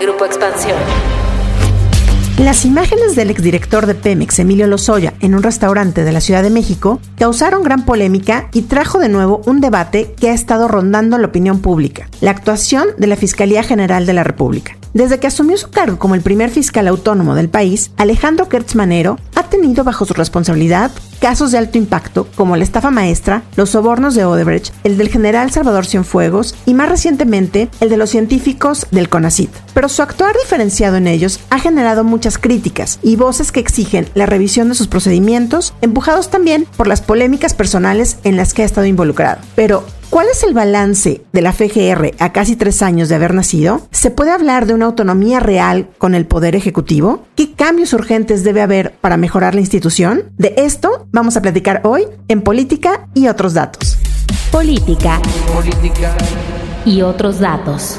Grupo Expansión. Las imágenes del exdirector de Pemex, Emilio Lozoya, en un restaurante de la Ciudad de México causaron gran polémica y trajo de nuevo un debate que ha estado rondando la opinión pública, la actuación de la Fiscalía General de la República. Desde que asumió su cargo como el primer fiscal autónomo del país, Alejandro Kertz Manero ha tenido bajo su responsabilidad casos de alto impacto como la estafa maestra, los sobornos de Odebrecht, el del general Salvador Cienfuegos y más recientemente el de los científicos del CONACIT. Pero su actuar diferenciado en ellos ha generado muchas críticas y voces que exigen la revisión de sus procedimientos, empujados también por las polémicas personales en las que ha estado involucrado. Pero, ¿Cuál es el balance de la FGR a casi tres años de haber nacido? ¿Se puede hablar de una autonomía real con el Poder Ejecutivo? ¿Qué cambios urgentes debe haber para mejorar la institución? De esto vamos a platicar hoy en Política y otros datos. Política. Política. Y otros datos.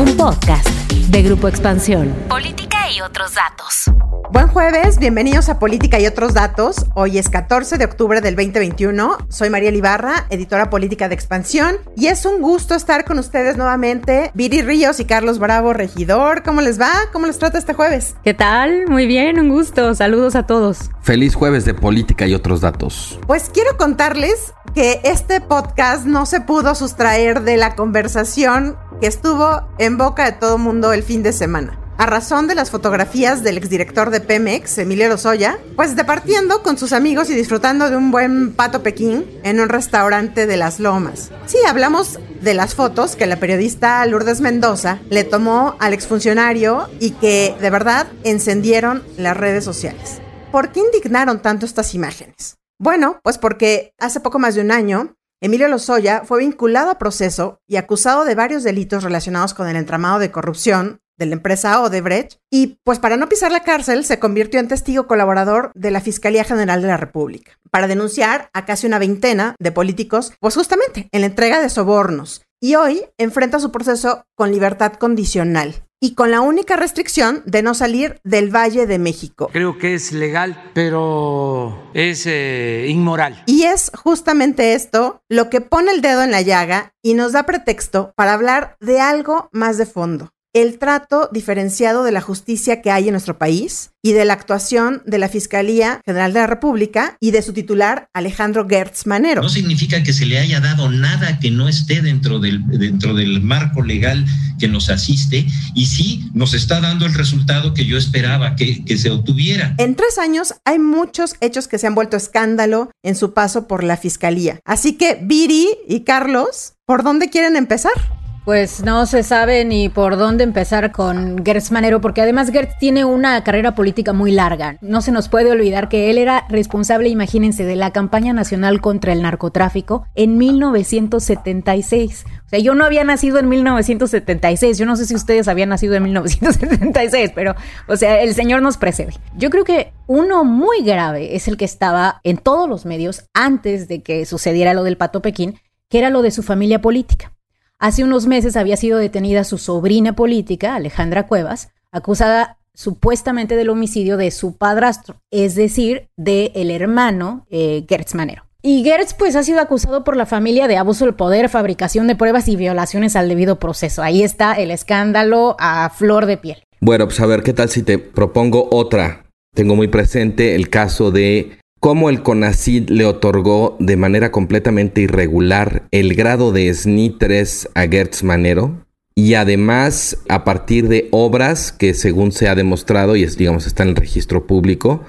Un podcast de Grupo Expansión. Política y otros datos. Buen jueves, bienvenidos a Política y otros datos. Hoy es 14 de octubre del 2021. Soy María Ibarra, editora política de Expansión, y es un gusto estar con ustedes nuevamente. Viri Ríos y Carlos Bravo, regidor. ¿Cómo les va? ¿Cómo les trata este jueves? ¿Qué tal? Muy bien, un gusto. Saludos a todos. Feliz jueves de Política y otros datos. Pues quiero contarles que este podcast no se pudo sustraer de la conversación que estuvo en boca de todo mundo el fin de semana a razón de las fotografías del exdirector de Pemex, Emilio Lozoya, pues departiendo con sus amigos y disfrutando de un buen pato Pekín en un restaurante de Las Lomas. Sí, hablamos de las fotos que la periodista Lourdes Mendoza le tomó al exfuncionario y que de verdad encendieron las redes sociales. ¿Por qué indignaron tanto estas imágenes? Bueno, pues porque hace poco más de un año, Emilio Lozoya fue vinculado a proceso y acusado de varios delitos relacionados con el entramado de corrupción de la empresa Odebrecht y pues para no pisar la cárcel se convirtió en testigo colaborador de la Fiscalía General de la República para denunciar a casi una veintena de políticos pues justamente en la entrega de sobornos y hoy enfrenta su proceso con libertad condicional y con la única restricción de no salir del Valle de México. Creo que es legal, pero es eh, inmoral. Y es justamente esto lo que pone el dedo en la llaga y nos da pretexto para hablar de algo más de fondo el trato diferenciado de la justicia que hay en nuestro país y de la actuación de la Fiscalía General de la República y de su titular Alejandro Gertz Manero. No significa que se le haya dado nada que no esté dentro del, dentro del marco legal que nos asiste y sí nos está dando el resultado que yo esperaba que, que se obtuviera. En tres años hay muchos hechos que se han vuelto escándalo en su paso por la Fiscalía. Así que Viri y Carlos, ¿por dónde quieren empezar? Pues no se sabe ni por dónde empezar con Gertz Manero, porque además Gertz tiene una carrera política muy larga. No se nos puede olvidar que él era responsable, imagínense, de la campaña nacional contra el narcotráfico en 1976. O sea, yo no había nacido en 1976. Yo no sé si ustedes habían nacido en 1976, pero, o sea, el señor nos precede. Yo creo que uno muy grave es el que estaba en todos los medios antes de que sucediera lo del Pato Pekín, que era lo de su familia política. Hace unos meses había sido detenida su sobrina política, Alejandra Cuevas, acusada supuestamente del homicidio de su padrastro, es decir, del el hermano eh, Gertz Manero. Y Gertz pues ha sido acusado por la familia de abuso del poder, fabricación de pruebas y violaciones al debido proceso. Ahí está el escándalo a flor de piel. Bueno, pues a ver, ¿qué tal si te propongo otra? Tengo muy presente el caso de cómo el CONACID le otorgó de manera completamente irregular el grado de SNI 3 a Gertz Manero y además a partir de obras que según se ha demostrado y es, digamos está en el registro público,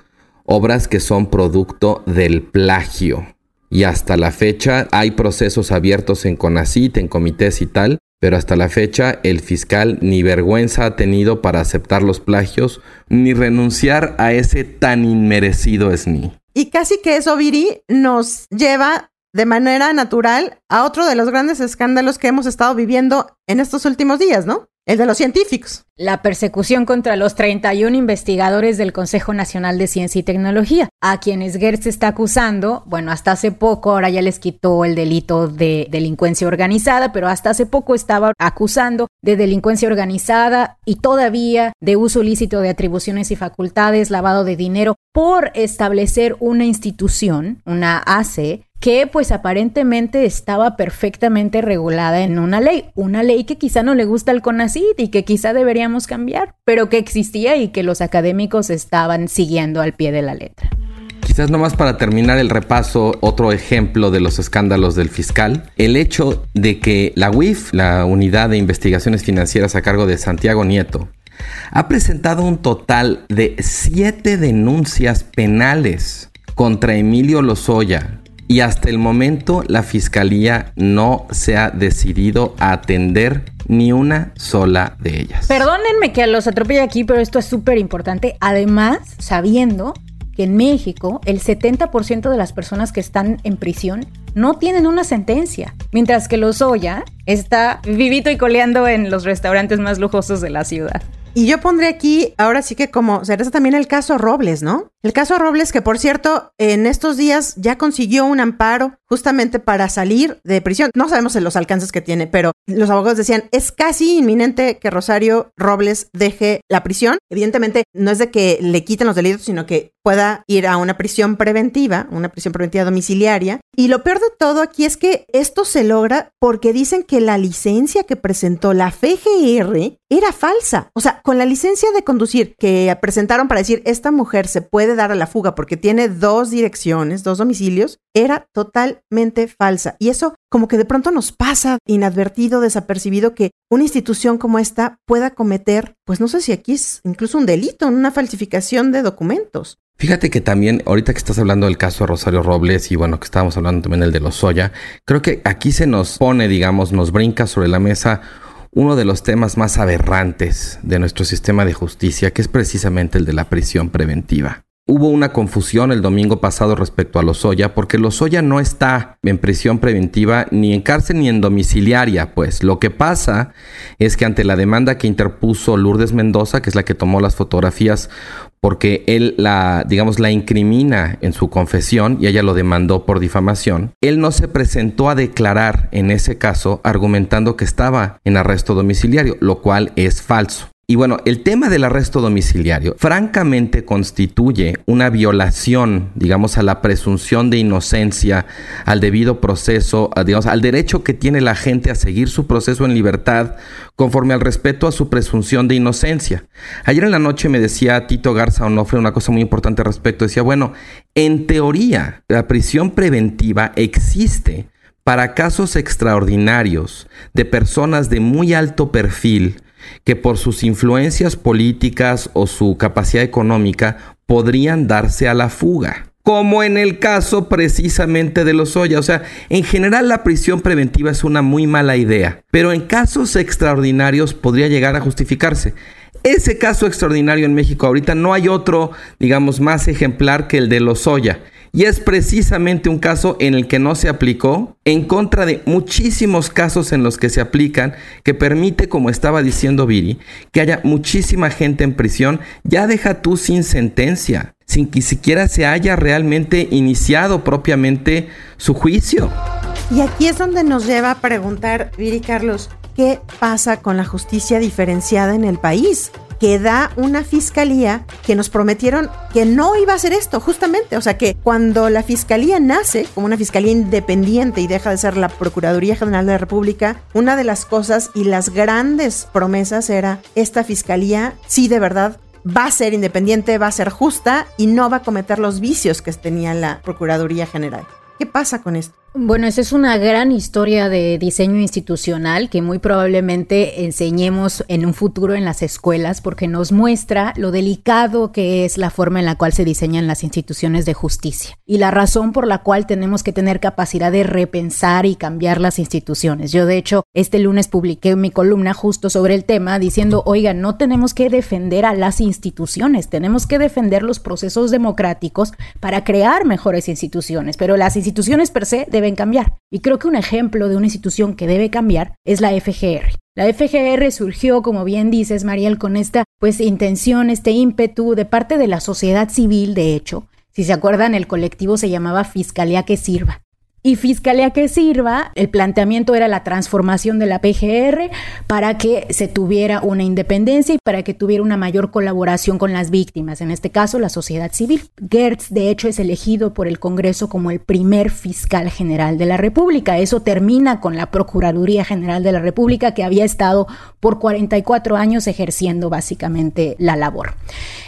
obras que son producto del plagio. Y hasta la fecha hay procesos abiertos en CONACIT, en comités y tal, pero hasta la fecha el fiscal ni vergüenza ha tenido para aceptar los plagios ni renunciar a ese tan inmerecido SNI. Y casi que eso, Viri, nos lleva de manera natural a otro de los grandes escándalos que hemos estado viviendo en estos últimos días, ¿no? El de los científicos. La persecución contra los 31 investigadores del Consejo Nacional de Ciencia y Tecnología, a quienes Gertz está acusando, bueno, hasta hace poco, ahora ya les quitó el delito de delincuencia organizada, pero hasta hace poco estaba acusando de delincuencia organizada y todavía de uso ilícito de atribuciones y facultades, lavado de dinero, por establecer una institución, una ACE, que pues aparentemente estaba perfectamente regulada en una ley, una ley que quizá no le gusta al CONACYT y que quizá deberíamos cambiar, pero que existía y que los académicos estaban siguiendo al pie de la letra. Quizás nomás para terminar el repaso, otro ejemplo de los escándalos del fiscal, el hecho de que la UIF, la Unidad de Investigaciones Financieras a cargo de Santiago Nieto, ha presentado un total de siete denuncias penales contra Emilio Lozoya, y hasta el momento la fiscalía no se ha decidido a atender ni una sola de ellas. Perdónenme que los atropelle aquí, pero esto es súper importante. Además, sabiendo que en México el 70% de las personas que están en prisión no tienen una sentencia, mientras que Lozoya está vivito y coleando en los restaurantes más lujosos de la ciudad. Y yo pondré aquí, ahora sí que como cereza también el caso Robles, ¿no? El caso Robles, que por cierto, en estos días ya consiguió un amparo justamente para salir de prisión. No sabemos los alcances que tiene, pero los abogados decían, es casi inminente que Rosario Robles deje la prisión. Evidentemente, no es de que le quiten los delitos, sino que pueda ir a una prisión preventiva, una prisión preventiva domiciliaria. Y lo peor de todo aquí es que esto se logra porque dicen que la licencia que presentó la FGR era falsa. O sea, con la licencia de conducir que presentaron para decir, esta mujer se puede dar a la fuga porque tiene dos direcciones, dos domicilios, era totalmente falsa. Y eso como que de pronto nos pasa inadvertido, desapercibido, que una institución como esta pueda cometer, pues no sé si aquí es incluso un delito, una falsificación de documentos. Fíjate que también, ahorita que estás hablando del caso de Rosario Robles y bueno, que estábamos hablando también del de Lozoya, creo que aquí se nos pone, digamos, nos brinca sobre la mesa uno de los temas más aberrantes de nuestro sistema de justicia, que es precisamente el de la prisión preventiva. Hubo una confusión el domingo pasado respecto a Lozoya, porque Lozoya no está en prisión preventiva ni en cárcel ni en domiciliaria, pues lo que pasa es que ante la demanda que interpuso Lourdes Mendoza, que es la que tomó las fotografías, porque él la, digamos, la incrimina en su confesión y ella lo demandó por difamación, él no se presentó a declarar en ese caso argumentando que estaba en arresto domiciliario, lo cual es falso. Y bueno, el tema del arresto domiciliario francamente constituye una violación, digamos, a la presunción de inocencia, al debido proceso, digamos, al derecho que tiene la gente a seguir su proceso en libertad conforme al respeto a su presunción de inocencia. Ayer en la noche me decía Tito Garza Onofre una cosa muy importante al respecto. Decía, bueno, en teoría, la prisión preventiva existe para casos extraordinarios de personas de muy alto perfil, que por sus influencias políticas o su capacidad económica podrían darse a la fuga. Como en el caso precisamente de los Oya. O sea, en general la prisión preventiva es una muy mala idea, pero en casos extraordinarios podría llegar a justificarse. Ese caso extraordinario en México ahorita no hay otro, digamos, más ejemplar que el de los Oya. Y es precisamente un caso en el que no se aplicó, en contra de muchísimos casos en los que se aplican, que permite, como estaba diciendo Viri, que haya muchísima gente en prisión, ya deja tú sin sentencia, sin que siquiera se haya realmente iniciado propiamente su juicio. Y aquí es donde nos lleva a preguntar, Viri Carlos, ¿qué pasa con la justicia diferenciada en el país? Que da una fiscalía que nos prometieron que no iba a hacer esto, justamente. O sea, que cuando la fiscalía nace como una fiscalía independiente y deja de ser la Procuraduría General de la República, una de las cosas y las grandes promesas era esta fiscalía, sí, de verdad, va a ser independiente, va a ser justa y no va a cometer los vicios que tenía la Procuraduría General. ¿Qué pasa con esto? Bueno, esa es una gran historia de diseño institucional que muy probablemente enseñemos en un futuro en las escuelas porque nos muestra lo delicado que es la forma en la cual se diseñan las instituciones de justicia y la razón por la cual tenemos que tener capacidad de repensar y cambiar las instituciones. Yo de hecho este lunes publiqué mi columna justo sobre el tema diciendo, oiga, no tenemos que defender a las instituciones, tenemos que defender los procesos democráticos para crear mejores instituciones, pero las instituciones per se deben cambiar. Y creo que un ejemplo de una institución que debe cambiar es la FGR. La FGR surgió, como bien dices, Mariel, con esta pues intención, este ímpetu de parte de la sociedad civil, de hecho. Si se acuerdan, el colectivo se llamaba Fiscalía que Sirva. Y fiscalía que sirva, el planteamiento era la transformación de la PGR para que se tuviera una independencia y para que tuviera una mayor colaboración con las víctimas, en este caso la sociedad civil. Gertz, de hecho, es elegido por el Congreso como el primer fiscal general de la República. Eso termina con la Procuraduría General de la República que había estado por 44 años ejerciendo básicamente la labor.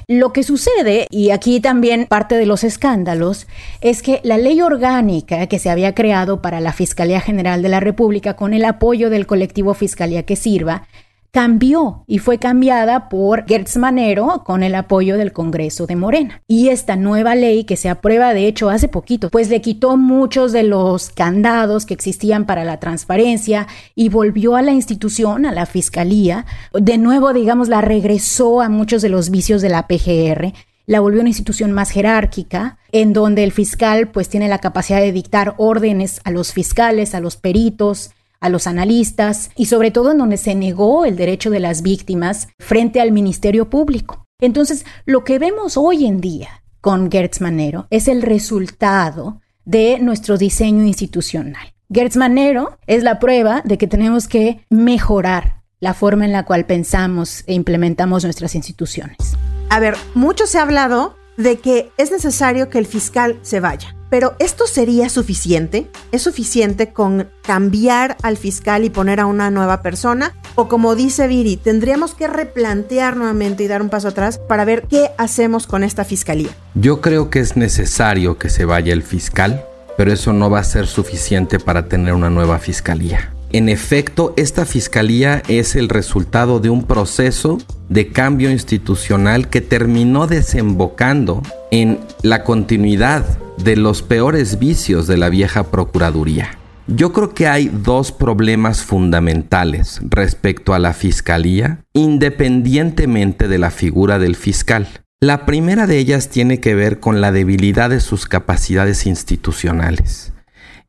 Lo que sucede, y aquí también parte de los escándalos, es que la ley orgánica que se creado para la Fiscalía General de la República con el apoyo del colectivo Fiscalía que Sirva, cambió y fue cambiada por Gertz Manero con el apoyo del Congreso de Morena. Y esta nueva ley que se aprueba de hecho hace poquito, pues le quitó muchos de los candados que existían para la transparencia y volvió a la institución, a la Fiscalía, de nuevo digamos la regresó a muchos de los vicios de la PGR la volvió una institución más jerárquica, en donde el fiscal pues tiene la capacidad de dictar órdenes a los fiscales, a los peritos, a los analistas y sobre todo en donde se negó el derecho de las víctimas frente al Ministerio Público. Entonces, lo que vemos hoy en día con Gertz Manero es el resultado de nuestro diseño institucional. Gertz Manero es la prueba de que tenemos que mejorar la forma en la cual pensamos e implementamos nuestras instituciones. A ver, mucho se ha hablado de que es necesario que el fiscal se vaya. Pero ¿esto sería suficiente? ¿Es suficiente con cambiar al fiscal y poner a una nueva persona? O como dice Viri, tendríamos que replantear nuevamente y dar un paso atrás para ver qué hacemos con esta fiscalía. Yo creo que es necesario que se vaya el fiscal, pero eso no va a ser suficiente para tener una nueva fiscalía. En efecto, esta fiscalía es el resultado de un proceso de cambio institucional que terminó desembocando en la continuidad de los peores vicios de la vieja Procuraduría. Yo creo que hay dos problemas fundamentales respecto a la Fiscalía, independientemente de la figura del fiscal. La primera de ellas tiene que ver con la debilidad de sus capacidades institucionales,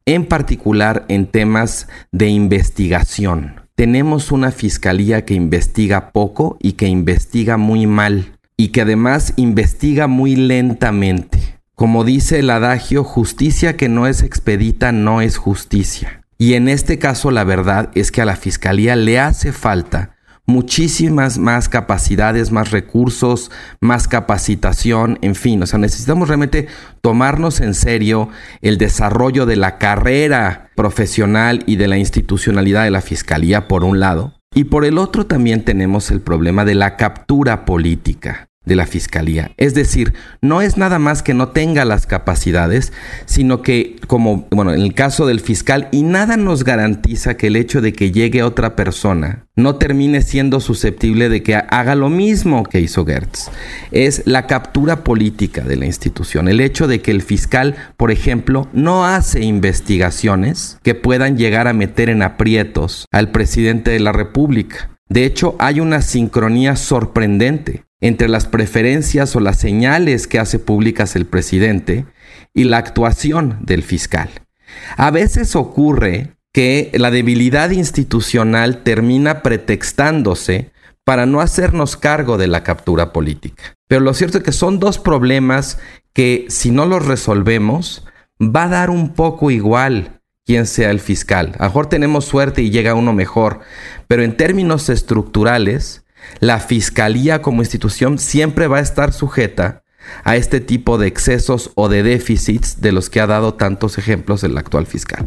en particular en temas de investigación. Tenemos una fiscalía que investiga poco y que investiga muy mal y que además investiga muy lentamente. Como dice el adagio, justicia que no es expedita no es justicia. Y en este caso la verdad es que a la Fiscalía le hace falta muchísimas más capacidades, más recursos, más capacitación, en fin, o sea, necesitamos realmente tomarnos en serio el desarrollo de la carrera profesional y de la institucionalidad de la Fiscalía por un lado, y por el otro también tenemos el problema de la captura política de la fiscalía. Es decir, no es nada más que no tenga las capacidades, sino que, como, bueno, en el caso del fiscal, y nada nos garantiza que el hecho de que llegue otra persona no termine siendo susceptible de que haga lo mismo que hizo Gertz. Es la captura política de la institución. El hecho de que el fiscal, por ejemplo, no hace investigaciones que puedan llegar a meter en aprietos al presidente de la República. De hecho, hay una sincronía sorprendente entre las preferencias o las señales que hace públicas el presidente y la actuación del fiscal. A veces ocurre que la debilidad institucional termina pretextándose para no hacernos cargo de la captura política. Pero lo cierto es que son dos problemas que si no los resolvemos, va a dar un poco igual quién sea el fiscal. A lo mejor tenemos suerte y llega uno mejor, pero en términos estructurales, la fiscalía como institución siempre va a estar sujeta a este tipo de excesos o de déficits de los que ha dado tantos ejemplos el actual fiscal.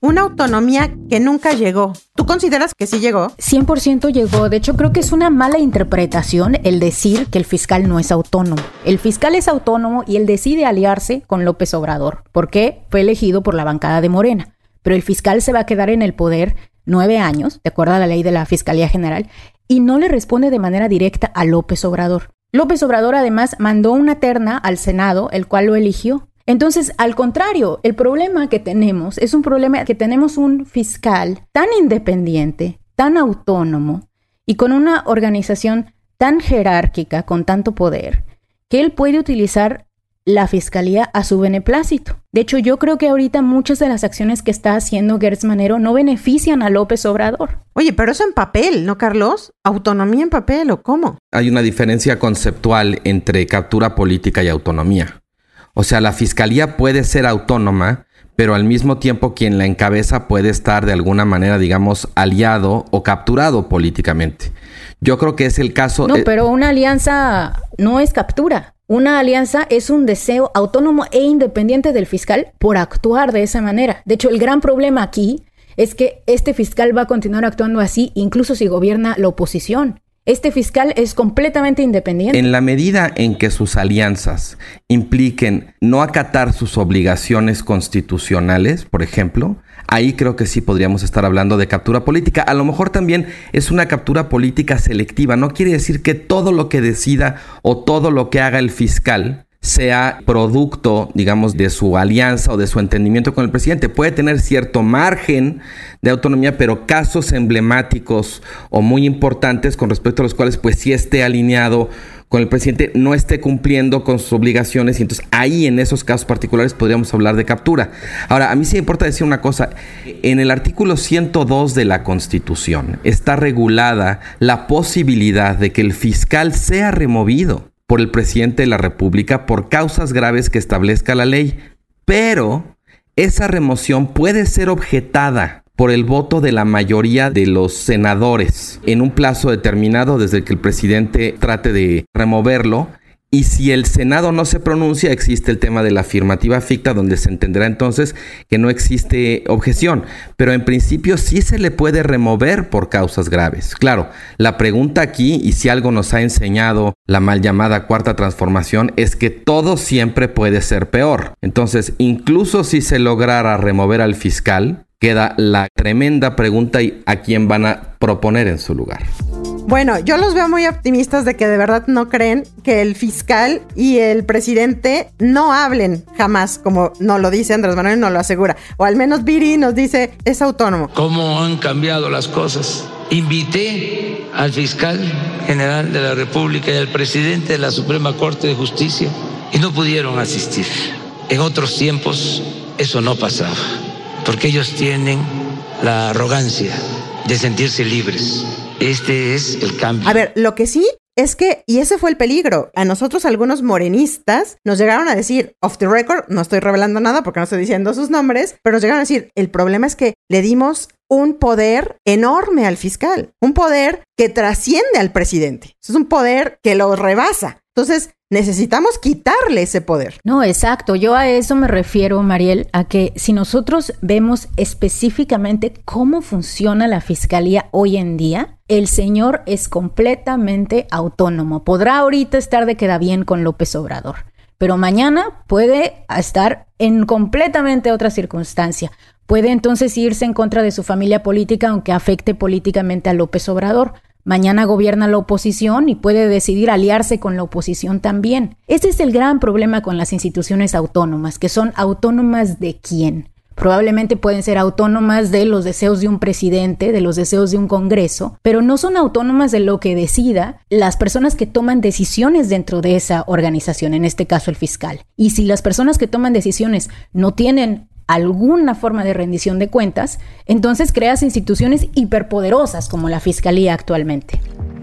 Una autonomía que nunca llegó. ¿Tú consideras que sí llegó? 100% llegó. De hecho, creo que es una mala interpretación el decir que el fiscal no es autónomo. El fiscal es autónomo y él decide aliarse con López Obrador, porque fue elegido por la bancada de Morena. Pero el fiscal se va a quedar en el poder nueve años, de acuerdo a la ley de la Fiscalía General, y no le responde de manera directa a López Obrador. López Obrador además mandó una terna al Senado, el cual lo eligió. Entonces, al contrario, el problema que tenemos es un problema que tenemos un fiscal tan independiente, tan autónomo y con una organización tan jerárquica, con tanto poder, que él puede utilizar la fiscalía a su beneplácito. De hecho, yo creo que ahorita muchas de las acciones que está haciendo Gertz Manero no benefician a López Obrador. Oye, pero eso en papel, ¿no, Carlos? ¿Autonomía en papel o cómo? Hay una diferencia conceptual entre captura política y autonomía. O sea, la fiscalía puede ser autónoma, pero al mismo tiempo quien la encabeza puede estar de alguna manera, digamos, aliado o capturado políticamente. Yo creo que es el caso. No, pero una alianza no es captura. Una alianza es un deseo autónomo e independiente del fiscal por actuar de esa manera. De hecho, el gran problema aquí es que este fiscal va a continuar actuando así incluso si gobierna la oposición. Este fiscal es completamente independiente. En la medida en que sus alianzas impliquen no acatar sus obligaciones constitucionales, por ejemplo, ahí creo que sí podríamos estar hablando de captura política. A lo mejor también es una captura política selectiva. No quiere decir que todo lo que decida o todo lo que haga el fiscal sea producto, digamos, de su alianza o de su entendimiento con el presidente. Puede tener cierto margen de autonomía, pero casos emblemáticos o muy importantes con respecto a los cuales pues sí esté alineado con el presidente, no esté cumpliendo con sus obligaciones y entonces ahí en esos casos particulares podríamos hablar de captura. Ahora, a mí sí me importa decir una cosa, en el artículo 102 de la Constitución está regulada la posibilidad de que el fiscal sea removido por el presidente de la República por causas graves que establezca la ley, pero esa remoción puede ser objetada por el voto de la mayoría de los senadores en un plazo determinado desde que el presidente trate de removerlo y si el Senado no se pronuncia, existe el tema de la afirmativa ficta, donde se entenderá entonces que no existe objeción. Pero en principio sí se le puede remover por causas graves. Claro, la pregunta aquí, y si algo nos ha enseñado la mal llamada cuarta transformación, es que todo siempre puede ser peor. Entonces, incluso si se lograra remover al fiscal, queda la tremenda pregunta a quién van a proponer en su lugar. Bueno, yo los veo muy optimistas de que de verdad no creen que el fiscal y el presidente no hablen jamás, como no lo dice Andrés Manuel, no lo asegura. O al menos Viri nos dice, es autónomo. ¿Cómo han cambiado las cosas? Invité al fiscal general de la República y al presidente de la Suprema Corte de Justicia y no pudieron asistir. En otros tiempos eso no pasaba, porque ellos tienen la arrogancia de sentirse libres este es el cambio. A ver, lo que sí es que, y ese fue el peligro, a nosotros algunos morenistas nos llegaron a decir, off the record, no estoy revelando nada porque no estoy diciendo sus nombres, pero nos llegaron a decir, el problema es que le dimos un poder enorme al fiscal, un poder que trasciende al presidente, es un poder que lo rebasa. Entonces, necesitamos quitarle ese poder. No, exacto. Yo a eso me refiero, Mariel, a que si nosotros vemos específicamente cómo funciona la fiscalía hoy en día, el señor es completamente autónomo. Podrá ahorita estar de queda bien con López Obrador, pero mañana puede estar en completamente otra circunstancia. Puede entonces irse en contra de su familia política aunque afecte políticamente a López Obrador. Mañana gobierna la oposición y puede decidir aliarse con la oposición también. Ese es el gran problema con las instituciones autónomas, que son autónomas de quién. Probablemente pueden ser autónomas de los deseos de un presidente, de los deseos de un Congreso, pero no son autónomas de lo que decida las personas que toman decisiones dentro de esa organización, en este caso el fiscal. Y si las personas que toman decisiones no tienen alguna forma de rendición de cuentas, entonces creas instituciones hiperpoderosas como la Fiscalía actualmente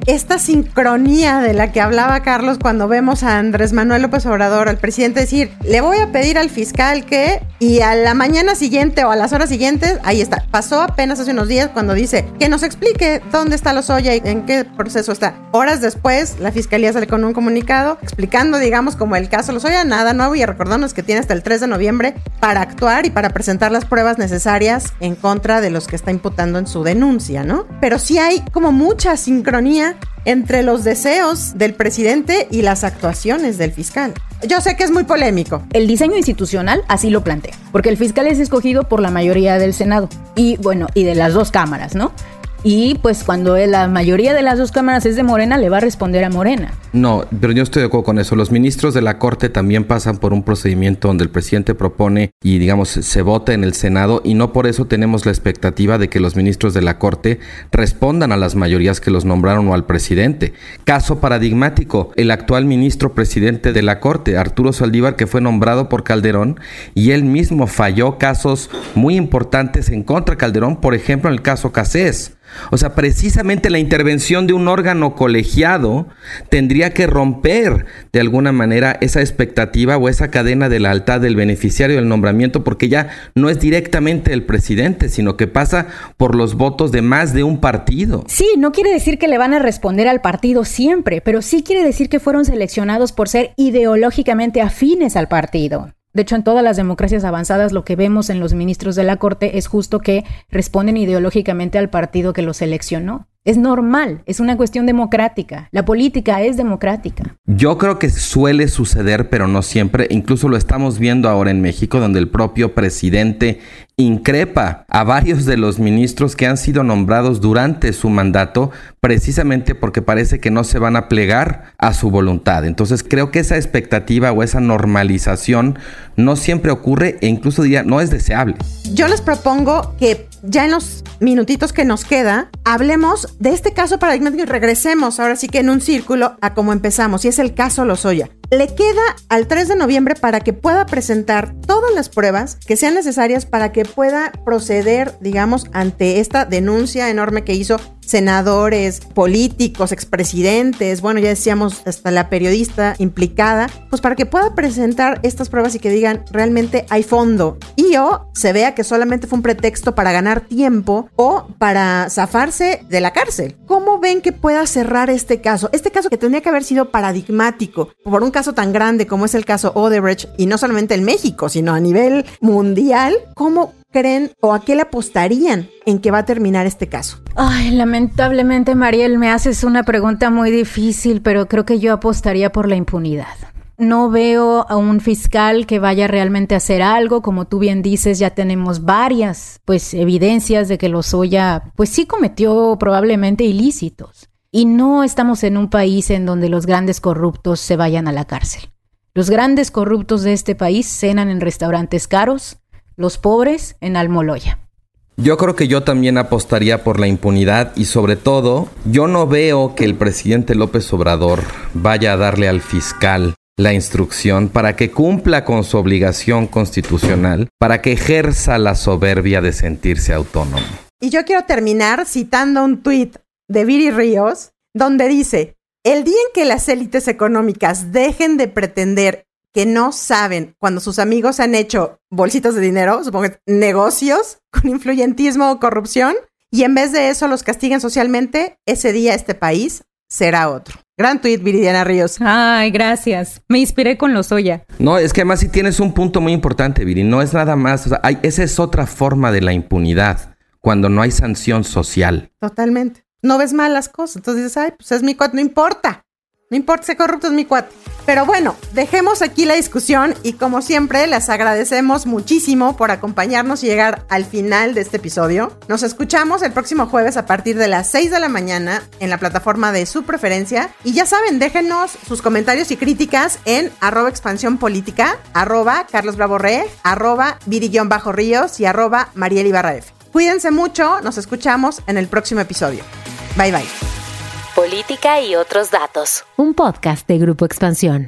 esta sincronía de la que hablaba Carlos cuando vemos a Andrés Manuel López Obrador, al presidente, decir, le voy a pedir al fiscal que, y a la mañana siguiente o a las horas siguientes, ahí está. Pasó apenas hace unos días cuando dice que nos explique dónde está Lozoya y en qué proceso está. Horas después, la fiscalía sale con un comunicado explicando, digamos, como el caso Lozoya, nada nuevo y recordándonos que tiene hasta el 3 de noviembre para actuar y para presentar las pruebas necesarias en contra de los que está imputando en su denuncia, ¿no? Pero sí hay como mucha sincronía entre los deseos del presidente y las actuaciones del fiscal. Yo sé que es muy polémico. El diseño institucional así lo plantea, porque el fiscal es escogido por la mayoría del Senado y bueno, y de las dos cámaras, ¿no? Y pues cuando la mayoría de las dos cámaras es de Morena, le va a responder a Morena. No, pero yo estoy de acuerdo con eso. Los ministros de la Corte también pasan por un procedimiento donde el presidente propone y digamos se vota en el Senado y no por eso tenemos la expectativa de que los ministros de la Corte respondan a las mayorías que los nombraron o al presidente. Caso paradigmático, el actual ministro presidente de la Corte, Arturo Saldívar, que fue nombrado por Calderón y él mismo falló casos muy importantes en contra de Calderón, por ejemplo en el caso Casés. O sea, precisamente la intervención de un órgano colegiado tendría que romper de alguna manera esa expectativa o esa cadena de lealtad del beneficiario del nombramiento porque ya no es directamente el presidente, sino que pasa por los votos de más de un partido. Sí, no quiere decir que le van a responder al partido siempre, pero sí quiere decir que fueron seleccionados por ser ideológicamente afines al partido. De hecho, en todas las democracias avanzadas lo que vemos en los ministros de la Corte es justo que responden ideológicamente al partido que los seleccionó. Es normal, es una cuestión democrática. La política es democrática. Yo creo que suele suceder, pero no siempre. Incluso lo estamos viendo ahora en México, donde el propio presidente increpa a varios de los ministros que han sido nombrados durante su mandato precisamente porque parece que no se van a plegar a su voluntad. Entonces creo que esa expectativa o esa normalización no siempre ocurre e incluso diría no es deseable. Yo les propongo que ya en los minutitos que nos queda hablemos de este caso paradigmático regresemos ahora sí que en un círculo a cómo empezamos y es el caso Lozoya. Le queda al 3 de noviembre para que pueda presentar todas las pruebas que sean necesarias para que pueda proceder, digamos, ante esta denuncia enorme que hizo senadores, políticos, expresidentes, bueno, ya decíamos hasta la periodista implicada, pues para que pueda presentar estas pruebas y que digan realmente hay fondo y o se vea que solamente fue un pretexto para ganar tiempo o para zafarse de la cárcel. ¿Cómo ven que pueda cerrar este caso? Este caso que tendría que haber sido paradigmático por un caso tan grande como es el caso Odebrecht y no solamente en México, sino a nivel mundial, ¿cómo creen o a qué le apostarían en que va a terminar este caso? Ay, lamentablemente, Mariel, me haces una pregunta muy difícil, pero creo que yo apostaría por la impunidad. No veo a un fiscal que vaya realmente a hacer algo, como tú bien dices, ya tenemos varias pues evidencias de que Lozoya pues sí cometió probablemente ilícitos. Y no estamos en un país en donde los grandes corruptos se vayan a la cárcel. Los grandes corruptos de este país cenan en restaurantes caros, los pobres en Almoloya. Yo creo que yo también apostaría por la impunidad y sobre todo, yo no veo que el presidente López Obrador vaya a darle al fiscal la instrucción para que cumpla con su obligación constitucional, para que ejerza la soberbia de sentirse autónomo. Y yo quiero terminar citando un tuit de Viri Ríos, donde dice, el día en que las élites económicas dejen de pretender que no saben cuando sus amigos han hecho bolsitas de dinero, supongo que negocios con influyentismo o corrupción, y en vez de eso los castiguen socialmente, ese día este país será otro. Gran tweet, Viridiana Ríos. Ay, gracias. Me inspiré con los Oya. No, es que además sí tienes un punto muy importante, Viri. No es nada más. O sea, hay, esa es otra forma de la impunidad, cuando no hay sanción social. Totalmente. No ves mal las cosas. Entonces dices, ay, pues es mi cuate, no importa. No importa si corrupto, es mi cuate. Pero bueno, dejemos aquí la discusión y como siempre les agradecemos muchísimo por acompañarnos y llegar al final de este episodio. Nos escuchamos el próximo jueves a partir de las 6 de la mañana en la plataforma de su preferencia. Y ya saben, déjenos sus comentarios y críticas en arroba expansión política, arroba Carlos Bravo Re, arroba Bajo Ríos y arroba Mariel Ibarra F. Cuídense mucho, nos escuchamos en el próximo episodio. Bye bye. Política y otros datos. Un podcast de Grupo Expansión.